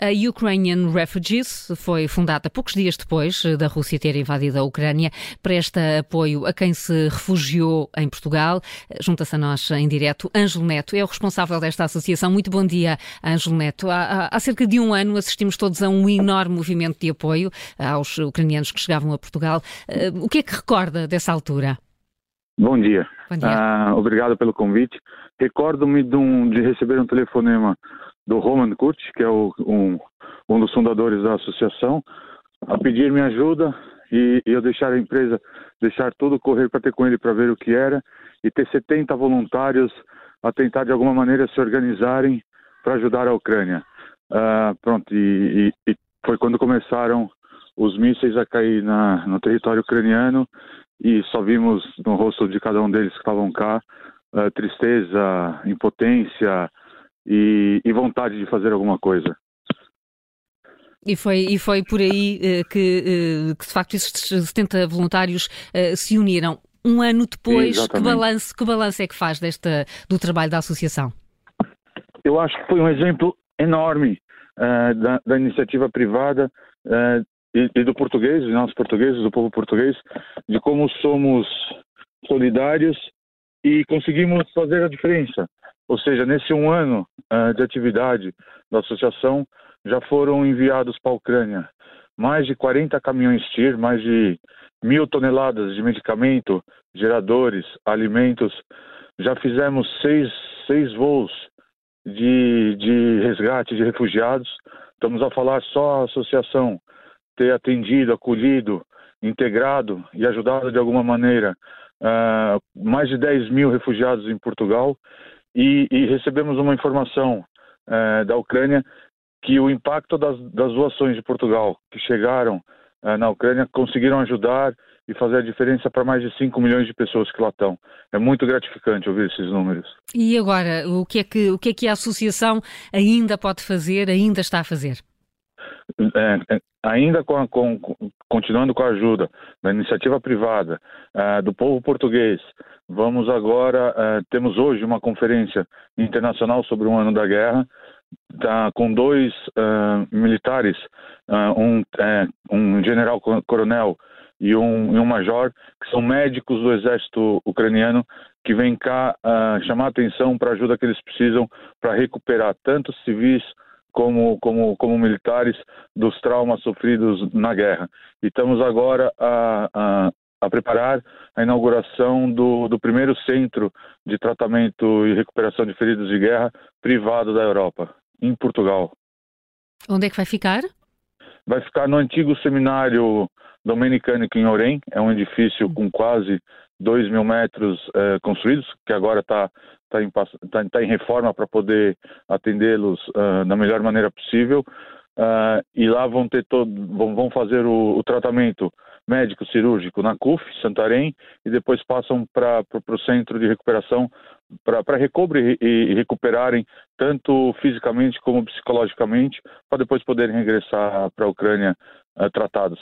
A Ukrainian Refugees foi fundada poucos dias depois da Rússia ter invadido a Ucrânia, presta apoio a quem se refugiou em Portugal. Junta-se a nós em direto Ângelo Neto, é o responsável desta associação. Muito bom dia, Ângelo Neto. Há, há cerca de um ano assistimos todos a um enorme movimento de apoio aos ucranianos que chegavam a Portugal. Eh, o que é que recorda dessa altura? Bom dia. Bom dia. Ah, obrigado pelo convite. Recordo-me de, um, de, receber um telefonema do Roman Kurt, que é o, um, um, dos fundadores da associação, a pedir minha ajuda e, e eu deixar a empresa, deixar tudo correr para ter com ele para ver o que era e ter 70 voluntários a tentar de alguma maneira se organizarem para ajudar a Ucrânia. Ah, pronto, e, e, e, foi quando começaram os mísseis a cair na, no território ucraniano e só vimos no rosto de cada um deles que estavam cá uh, tristeza, impotência e, e, vontade de fazer alguma coisa. E foi, e foi por aí uh, que, uh, que, de facto, esses 70 voluntários se uniram. Um ano depois, que balanço, que balanço é que faz desta, do trabalho da associação? Eu acho que foi um exemplo enorme da, da, iniciativa privada e, e do português, nós portugueses, do povo português, de como somos solidários e conseguimos fazer a diferença. Ou seja, nesse um ano uh, de atividade da associação, já foram enviados para a Ucrânia mais de 40 caminhões TIR, mais de mil toneladas de medicamento, geradores, alimentos. Já fizemos seis, seis voos de, de resgate de refugiados. Estamos a falar só a associação ter atendido, acolhido, integrado e ajudado de alguma maneira uh, mais de 10 mil refugiados em Portugal e, e recebemos uma informação uh, da Ucrânia que o impacto das, das doações de Portugal que chegaram uh, na Ucrânia conseguiram ajudar e fazer a diferença para mais de 5 milhões de pessoas que lá estão. É muito gratificante ouvir esses números. E agora, o que é que, o que, é que a associação ainda pode fazer, ainda está a fazer? É, é, ainda com, com, continuando com a ajuda da iniciativa privada, uh, do povo português, vamos agora, uh, temos hoje uma conferência internacional sobre o ano da guerra, tá, com dois uh, militares, um, um general coronel e um, e um major, que são médicos do exército ucraniano, que vêm cá chamar atenção para a ajuda que eles precisam para recuperar tanto civis como, como, como militares dos traumas sofridos na guerra. E estamos agora a, a, a preparar a inauguração do, do, primeiro centro de tratamento e recuperação de feridos de guerra privado da Europa, em Portugal. Onde é que vai ficar? Vai ficar no antigo seminário dominicânico em Orem, é um edifício com quase 2 mil metros eh, construídos, que agora está tá em, tá, tá em reforma para poder atendê-los uh, da melhor maneira possível. Uh, e lá vão ter todo, vão, vão fazer o, o, tratamento médico cirúrgico na CUF, Santarém, e depois passam para o centro de recuperação para recobre e, e, recuperarem tanto fisicamente como psicologicamente, para depois poderem regressar para a Ucrânia uh, tratados.